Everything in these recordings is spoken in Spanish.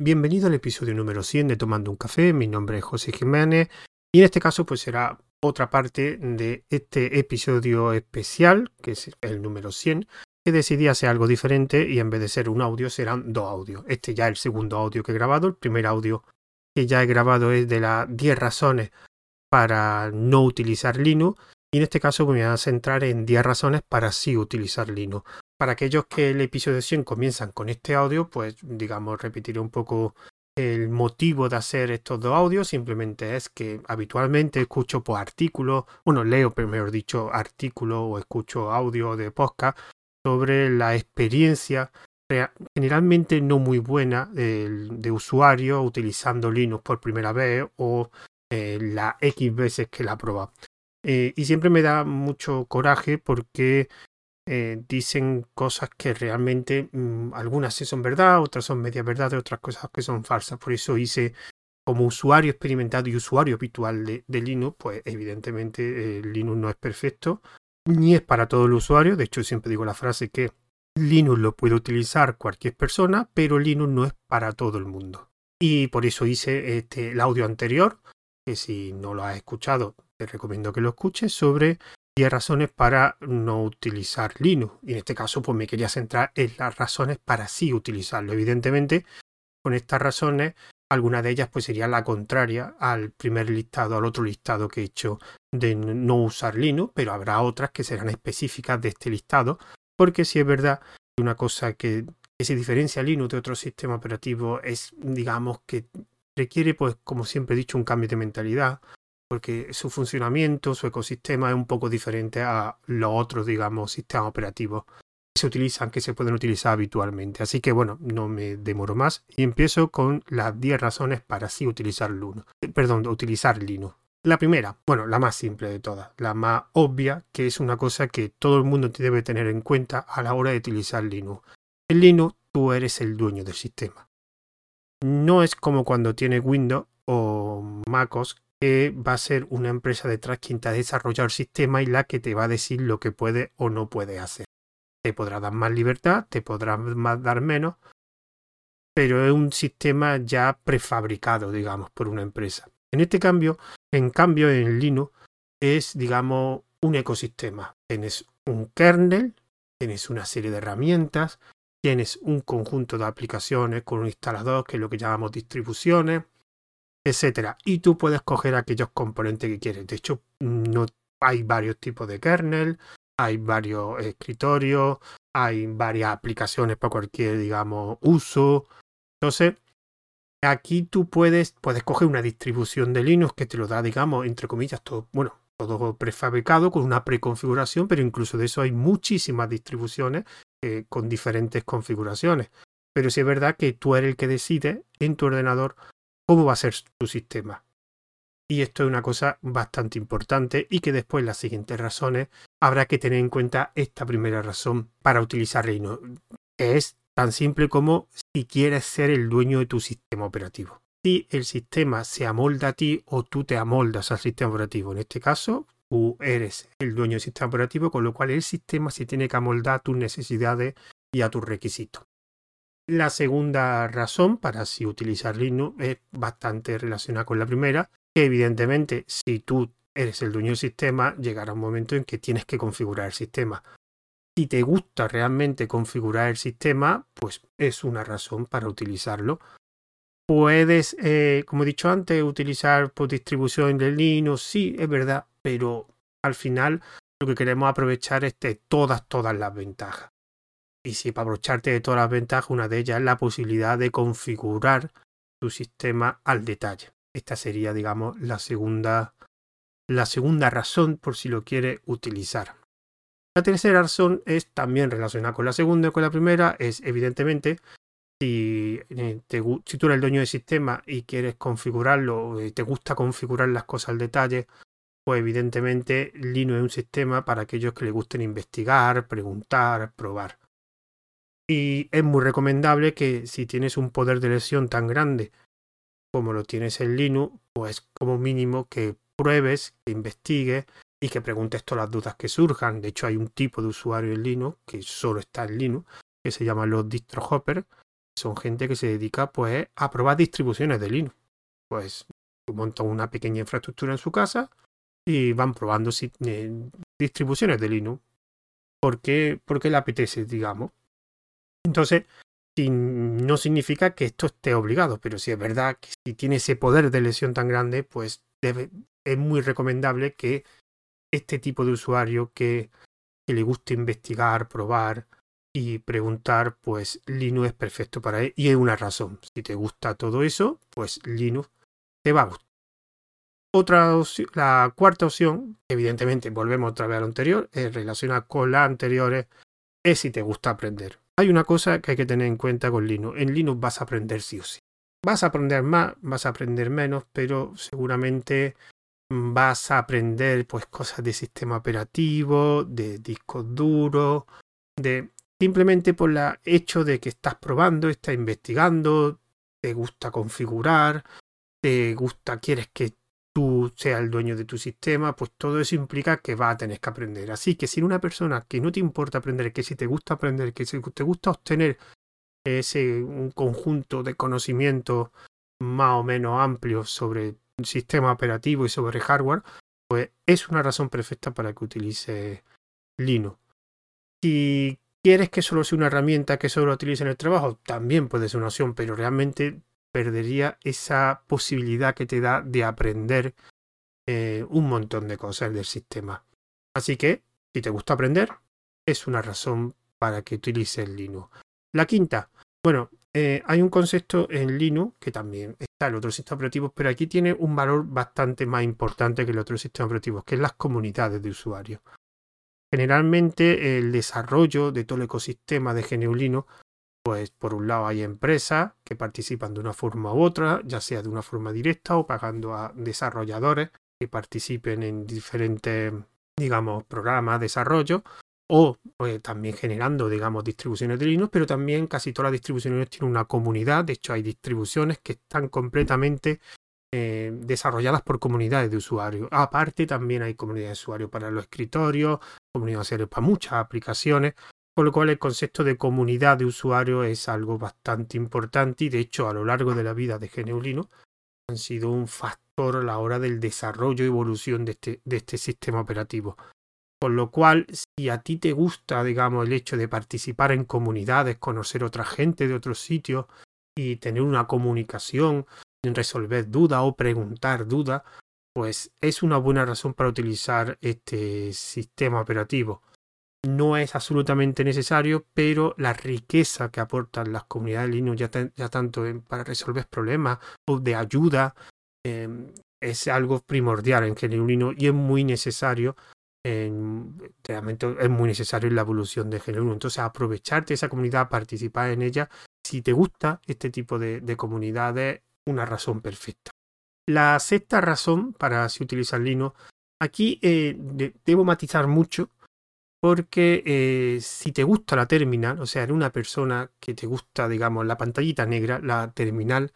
Bienvenido al episodio número 100 de Tomando un Café. Mi nombre es José Jiménez y en este caso pues será otra parte de este episodio especial, que es el número 100, que decidí hacer algo diferente y en vez de ser un audio serán dos audios. Este ya es el segundo audio que he grabado. El primer audio que ya he grabado es de las 10 razones para no utilizar Linux y en este caso me voy a centrar en 10 razones para sí utilizar Linux. Para aquellos que el episodio 100 comienzan con este audio, pues digamos repetiré un poco el motivo de hacer estos dos audios. Simplemente es que habitualmente escucho por artículos, bueno, leo, mejor dicho, artículos o escucho audio de podcast sobre la experiencia generalmente no muy buena de, usuario utilizando Linux por primera vez o eh, la X veces que la prueba. Eh, y siempre me da mucho coraje porque eh, dicen cosas que realmente mm, algunas son verdad, otras son media verdad, otras cosas que son falsas. Por eso hice como usuario experimentado y usuario habitual de, Linux, pues evidentemente Linux no es perfecto, ni es para todo el usuario. De hecho, siempre digo la frase que Linux lo puede utilizar cualquier persona, pero Linux no es para todo el mundo. Y por eso hice este, el audio anterior, que si no lo has escuchado, te recomiendo que lo escuches, sobre 10 razones para no utilizar Linux. Y en este caso, pues me quería centrar en las razones para sí utilizarlo. Evidentemente, con estas razones, alguna de ellas pues sería la contraria al primer listado, al otro listado que he hecho de no usar Linux, pero habrá otras que serán específicas de este listado, porque si es verdad que una cosa que, que se diferencia Linux de otro sistema operativo es, digamos, que requiere, pues, como siempre he dicho, un cambio de mentalidad, porque su funcionamiento, su ecosistema es un poco diferente a los otros, digamos, sistemas operativos que se utilizan, que se pueden utilizar habitualmente. Así que bueno, no me demoro más y empiezo con las 10 razones para sí utilizar Linux. Perdón, utilizar Linux. La primera, bueno, la más simple de todas, la más obvia, que es una cosa que todo el mundo debe tener en cuenta a la hora de utilizar Linux. En Linux tú eres el dueño del sistema. No es como cuando tienes Windows o MacOS que va a ser una empresa detrás quien te ha desarrollado el sistema y la que te va a decir lo que puede o no puede hacer. Te podrá dar más libertad, te podrá dar menos, pero es un sistema ya prefabricado, digamos, por una empresa. En este cambio, en cambio, en Linux es, digamos, un ecosistema. Tienes un kernel, tienes una serie de herramientas, tienes un conjunto de aplicaciones con un instalador, que es lo que llamamos distribuciones, etcétera. Y tú puedes coger aquellos componentes que quieres. De hecho, no hay varios tipos de kernel, hay varios escritorios, hay varias aplicaciones para cualquier, digamos, uso. Entonces, aquí tú puedes, puedes coger una distribución de Linux que te lo da, digamos, entre comillas, todo, bueno, todo prefabricado con una preconfiguración, pero incluso de eso hay muchísimas distribuciones eh, con diferentes configuraciones. Pero sí es verdad que tú eres el que decide en tu ordenador cómo va a ser tu sistema. Y esto es una cosa bastante importante y que después las siguientes razones habrá que tener en cuenta esta primera razón para utilizar Linux, es tan simple como si quieres ser el dueño de tu sistema operativo. Si el sistema se amolda a ti o tú te amoldas al sistema operativo, en este caso tú eres el dueño del sistema operativo, con lo cual el sistema se tiene que amoldar a tus necesidades y a tus requisitos. La segunda razón para si utilizar Linux es bastante relacionada con la primera, que evidentemente si tú eres el dueño del sistema, llegará un momento en que tienes que configurar el sistema. Si te gusta realmente configurar el sistema, pues es una razón para utilizarlo. Puedes, eh, como he dicho antes, utilizar por pues, distribución de Linux, sí, es verdad, pero al final lo que queremos aprovechar es de todas, todas las ventajas. Y si para aprovecharte de todas las ventajas, una de ellas es la posibilidad de configurar tu sistema al detalle. Esta sería, digamos, la segunda, la segunda razón por si lo quiere utilizar. La tercera razón es también relacionada con la segunda y con la primera, es evidentemente si, eh, si tú eres el dueño del sistema y quieres configurarlo, y te gusta configurar las cosas al detalle, pues evidentemente Linux es un sistema para aquellos que les gusten investigar, preguntar, probar. Y es muy recomendable que si tienes un poder de lesión tan grande como lo tienes en Linux, pues como mínimo que pruebes, que investigues y que preguntes todas las dudas que surjan. De hecho, hay un tipo de usuario en Linux que solo está en Linux, que se llama los distro son gente que se dedica pues a probar distribuciones de Linux. Pues montan una pequeña infraestructura en su casa y van probando eh, distribuciones de Linux porque, porque le apetece, digamos. Entonces, no significa que esto esté obligado, pero si es verdad que si tiene ese poder de lesión tan grande, pues es muy recomendable que este tipo de usuario que, le guste investigar, probar y preguntar, pues Linux es perfecto para él y hay una razón. Si te gusta todo eso, pues Linux te va a gustar. Otra la cuarta opción, evidentemente volvemos otra vez a lo anterior, es relacionada con las anteriores, es si te gusta aprender. Hay una cosa que hay que tener en cuenta con Linux. En Linux vas a aprender sí o sí. Vas a aprender más, vas a aprender menos, pero seguramente vas a aprender pues cosas de sistema operativo, de discos duros, de simplemente por el hecho de que estás probando, estás investigando, te gusta configurar, te gusta, quieres que tú seas el dueño de tu sistema, pues todo eso implica que vas a tener que aprender. Así que si una persona que no te importa aprender, que si te gusta aprender, que si te gusta obtener ese un conjunto de conocimientos más o menos amplios sobre sistema operativo y sobre hardware, pues es una razón perfecta para que utilice Linux. Si quieres que solo sea una herramienta que solo utilice en el trabajo, también puede ser una opción, pero realmente perdería esa posibilidad que te da de aprender eh, un montón de cosas del sistema. Así que, si te gusta aprender, es una razón para que utilices Linux. La quinta, bueno, eh, hay un concepto en Linux que también está en otros sistemas operativos, pero aquí tiene un valor bastante más importante que el otro sistema operativo, que es las comunidades de usuarios. Generalmente el desarrollo de todo el ecosistema de GNU Linux pues por un lado hay empresas que participan de una forma u otra, ya sea de una forma directa o pagando a desarrolladores que participen en diferentes, digamos, programas de desarrollo o pues, también generando, digamos, distribuciones de Linux, pero también casi todas las distribuciones tienen una comunidad, de hecho hay distribuciones que están completamente eh, desarrolladas por comunidades de usuarios. Aparte también hay comunidades de usuarios para los escritorios, comunidades de usuarios para muchas aplicaciones, con lo cual el concepto de comunidad de usuarios es algo bastante importante y de hecho a lo largo de la vida de GNU Linux han sido un factor a la hora del desarrollo y evolución de este, de este sistema operativo. Con lo cual, si a ti te gusta, digamos, el hecho de participar en comunidades, conocer otra gente de otros sitios y tener una comunicación, resolver dudas o preguntar dudas, pues es una buena razón para utilizar este sistema operativo no es absolutamente necesario, pero la riqueza que aportan las comunidades Linux, ya, tanto para resolver problemas o de ayuda, em, es algo primordial en GNU Linux y es muy necesario. En, realmente es muy necesario en la evolución de GNU. Entonces, aprovecharte esa comunidad, participar en ella. Si te gusta este tipo de, de comunidades, una razón perfecta. La sexta razón para si utilizar Linux, aquí eh, debo matizar mucho porque eh, si te gusta la terminal, o sea, eres una persona que te gusta, digamos, la pantallita negra, la terminal,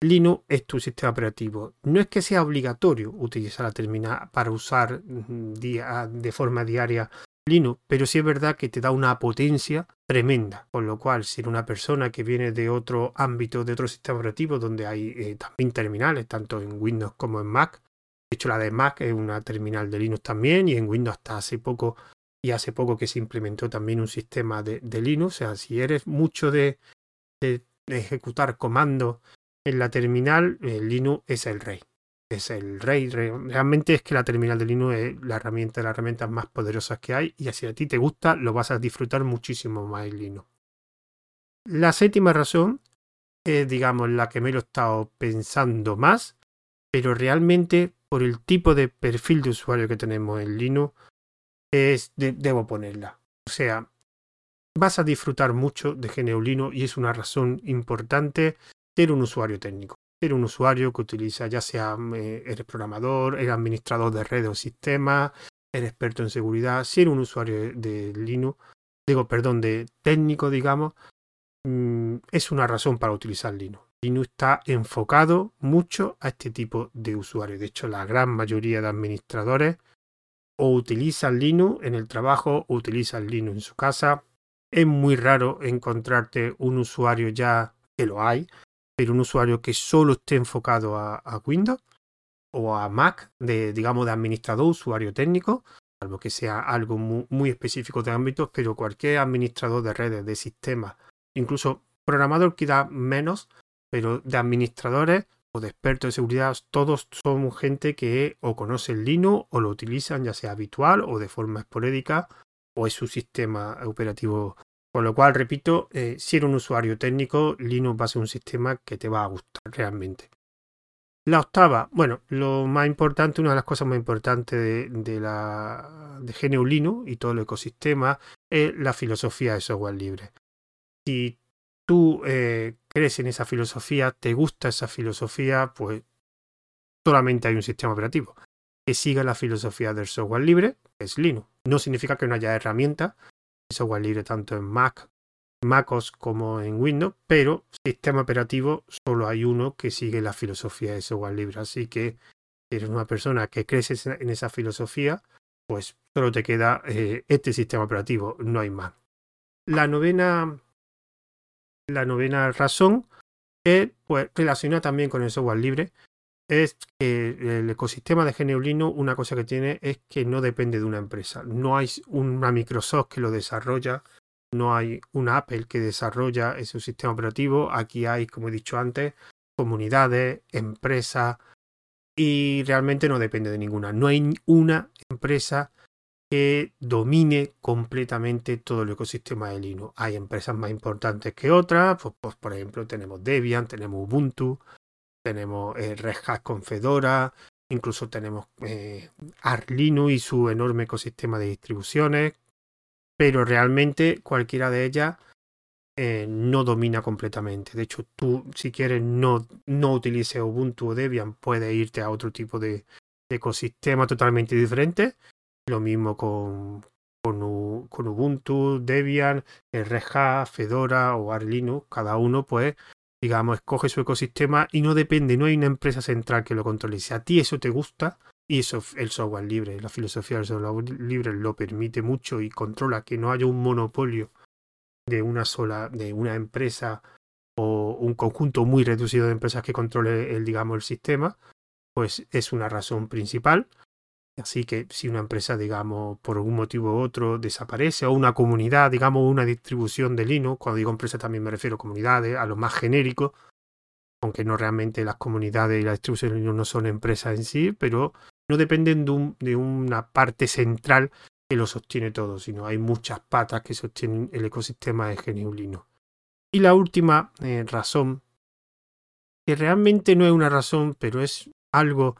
Linux es tu sistema operativo. No es que sea obligatorio utilizar la terminal para usar mm, de forma diaria Linux, pero sí es verdad que te da una potencia tremenda. Con lo cual, si eres una persona que viene de otro ámbito, de otro sistema operativo, donde hay eh, también terminales, tanto en Windows como en Mac, de hecho la de Mac es una terminal de Linux también, y en Windows hasta hace poco y hace poco que se implementó también un sistema de, Linux. O sea, si eres mucho de, ejecutar comandos en la terminal, Linux es el rey. Es el rey. Realmente es que la terminal de Linux es la herramienta de las herramientas más poderosas que hay y si a ti te gusta, lo vas a disfrutar muchísimo más en Linux. La séptima razón es, digamos, la que me lo he estado pensando más, pero realmente por el tipo de perfil de usuario que tenemos en Linux, es debo ponerla. O sea, vas a disfrutar mucho de Geneulino y es una razón importante ser un usuario técnico. Ser un usuario que utiliza, ya sea eh, eres programador, eres administrador de redes o sistemas, eres experto en seguridad, ser un usuario de, Linux, digo, perdón, de técnico, digamos, mm, es una razón para utilizar Linux. Linux está enfocado mucho a este tipo de usuarios. De hecho, la gran mayoría de administradores o utilizan Linux en el trabajo o utilizan Linux en su casa. Es muy raro encontrarte un usuario ya que lo hay, pero un usuario que solo esté enfocado a, Windows o a Mac, de, digamos, de administrador, usuario técnico, salvo que sea algo muy, específico de ámbitos, pero cualquier administrador de redes, de sistemas, incluso programador queda menos, pero de administradores o de expertos de seguridad, todos son gente que o conoce el Linux o lo utilizan ya sea habitual o de forma esporádica o es su sistema operativo. Con lo cual, repito, eh, si eres un usuario técnico, Linux va a ser un sistema que te va a gustar realmente. La octava, bueno, lo más importante, una de las cosas más importantes de, de la de GNU Linux y todo el ecosistema es la filosofía de software libre. Si tú eh, crees en esa filosofía, te gusta esa filosofía, pues solamente hay un sistema operativo que siga la filosofía del software libre, es Linux. No significa que no haya herramientas de software libre tanto en Mac, MacOS como en Windows, pero sistema operativo solo hay uno que sigue la filosofía de software libre. Así que si eres una persona que crees en esa filosofía, pues solo te queda eh, este sistema operativo, no hay más. La novena la novena razón, que pues, relaciona también con el software libre, es que el ecosistema de GNU Linux, una cosa que tiene es que no depende de una empresa. No hay una Microsoft que lo desarrolla, no hay una Apple que desarrolla ese sistema operativo. Aquí hay, como he dicho antes, comunidades, empresas, y realmente no depende de ninguna. No hay una empresa que domine completamente todo el ecosistema de Linux. Hay empresas más importantes que otras, pues, pues por ejemplo tenemos Debian, tenemos Ubuntu, tenemos eh, Red Hat con Fedora, incluso tenemos eh, Arch Linux y su enorme ecosistema de distribuciones, pero realmente cualquiera de ellas eh, no domina completamente. De hecho, tú si quieres no, no utilices Ubuntu o Debian, puedes irte a otro tipo de ecosistema totalmente diferente lo mismo con, con, Ubuntu, Debian, Red Hat, Fedora o Arch Cada uno, pues, digamos, escoge su ecosistema y no depende, no hay una empresa central que lo controle. Si a ti eso te gusta, y eso el software libre, la filosofía del software libre lo permite mucho y controla que no haya un monopolio de una sola, de una empresa o un conjunto muy reducido de empresas que controle el, digamos, el sistema, pues es una razón principal. Así que si una empresa, digamos, por algún motivo u otro desaparece, o una comunidad, digamos, una distribución de Linux, cuando digo empresa también me refiero a comunidades, a lo más genérico, aunque no realmente las comunidades y la distribución de Linux no son empresas en sí, pero no dependen de, una parte central que lo sostiene todo, sino hay muchas patas que sostienen el ecosistema de GNU Linux. Y la última eh, razón, que realmente no es una razón, pero es algo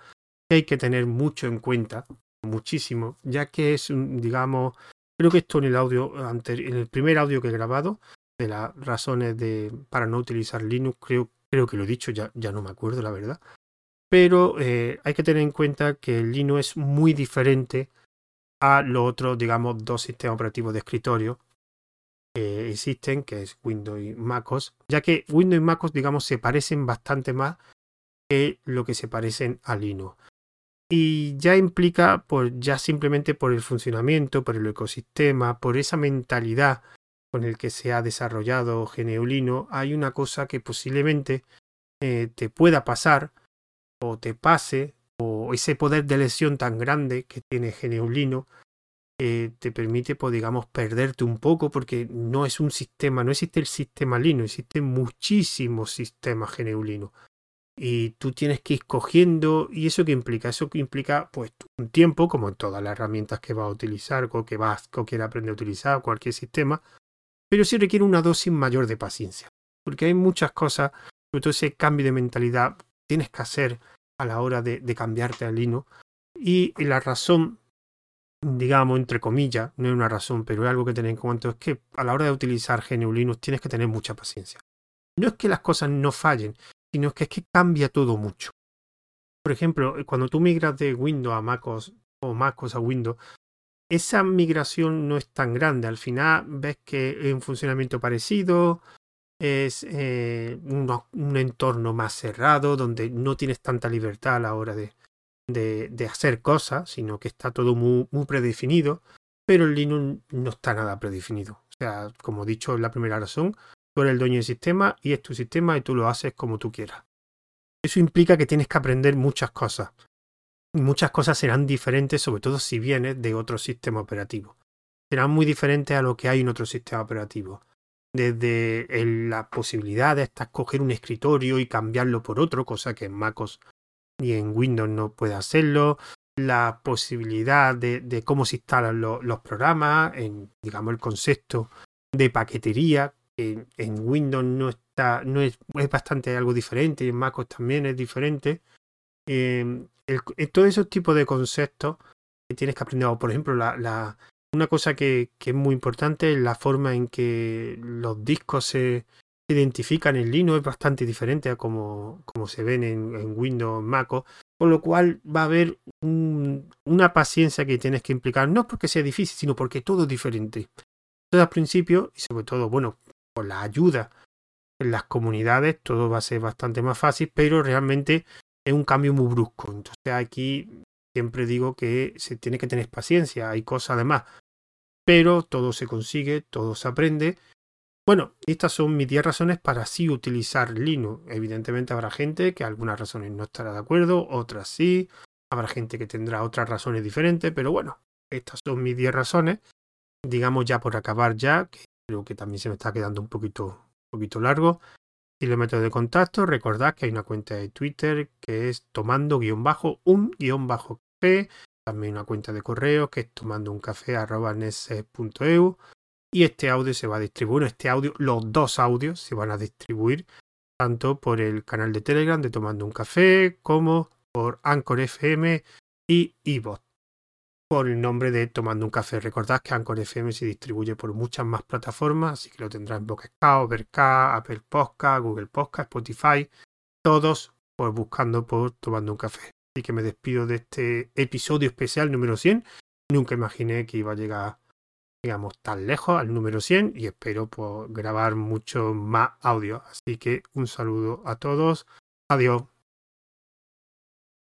hay que tener mucho en cuenta, muchísimo, ya que es, digamos, creo que esto en el audio en el primer audio que he grabado, de las razones de, para no utilizar Linux, creo, creo que lo he dicho, ya, ya no me acuerdo la verdad. Pero eh, hay que tener en cuenta que Linux es muy diferente a los otros, digamos, dos sistemas operativos de escritorio que existen, que es Windows y MacOS, ya que Windows y MacOS, digamos, se parecen bastante más que lo que se parecen a Linux y ya implica por ya simplemente por el funcionamiento, por el ecosistema, por esa mentalidad con el que se ha desarrollado Geneulino, hay una cosa que posiblemente eh, te pueda pasar o te pase o ese poder de lesión tan grande que tiene Geneulino eh, te permite, pues, digamos, perderte un poco porque no es un sistema, no existe el sistema Linux, existen muchísimos sistemas Geneulino y tú tienes que ir cogiendo y eso que implica eso que implica pues un tiempo como en todas las herramientas que vas a utilizar o que vas o quieres aprender a utilizar cualquier sistema pero sí requiere una dosis mayor de paciencia porque hay muchas cosas sobre todo ese cambio de mentalidad tienes que hacer a la hora de, cambiarte al Linux y la razón digamos entre comillas no es una razón pero es algo que tener en cuenta es que a la hora de utilizar GNU Linux tienes que tener mucha paciencia. No es que las cosas no fallen sino que es que cambia todo mucho. Por ejemplo, eh, cuando tú migras de Windows a MacOS o MacOS a Windows, esa migración no es tan grande. Al final ves que es un funcionamiento parecido, es eh, un, entorno más cerrado, donde no tienes tanta libertad a la hora de, de, hacer cosas, sino que está todo muy, predefinido, pero el Linux no está nada predefinido. O sea, como he dicho en la primera razón, Tú eres el dueño del sistema y es tu sistema y tú lo haces como tú quieras. Eso implica que tienes que aprender muchas cosas. Muchas cosas serán diferentes, sobre todo si vienes de otro sistema operativo. Serán muy diferentes a lo que hay en otro sistema operativo. Desde la posibilidad de escoger un escritorio y cambiarlo por otro, cosa que en MacOS y en Windows no puede hacerlo. La posibilidad de, cómo se instalan los programas, en, digamos, el concepto de paquetería, que en Windows no está, no es, es bastante algo diferente, y en MacOS también es diferente. Eh, todos esos tipos de conceptos que tienes que aprender, por ejemplo, la, una cosa que, es muy importante es la forma en que los discos se identifican en Linux, es bastante diferente a como, como se ven en, en Windows, MacOS, con lo cual va a haber una paciencia que tienes que implicar, no porque sea difícil, sino porque todo es diferente. Entonces, al principio, y sobre todo, bueno, la ayuda en las comunidades, todo va a ser bastante más fácil, pero realmente es un cambio muy brusco. Entonces aquí siempre digo que se tiene que tener paciencia, hay cosas además, pero todo se consigue, todo se aprende. Bueno, estas son mis 10 razones para sí utilizar Linux. Evidentemente habrá gente que algunas razones no estará de acuerdo, otras sí. Habrá gente que tendrá otras razones diferentes, pero bueno, estas son mis 10 razones. Digamos ya por acabar ya, que creo que también se me está quedando un poquito, poquito largo. Y los métodos de contacto, recordad que hay una cuenta de Twitter que es tomando un café, también una cuenta de correo que es tomando un café y este audio se va a distribuir, este audio, los dos audios se van a distribuir tanto por el canal de Telegram de Tomando un Café como por Anchor FM y iBot por el nombre de Tomando un Café. Recordad que Anchor FM se distribuye por muchas más plataformas, así que lo tendrás en Boxcao, Overcast, Apple Podcast, Google Podcast, Spotify, todos por buscando por Tomando un Café. Así que me despido de este episodio especial número 100. Nunca imaginé que iba a llegar, digamos, tan lejos al número 100 y espero pues, grabar mucho más audio. Así que un saludo a todos. Adiós.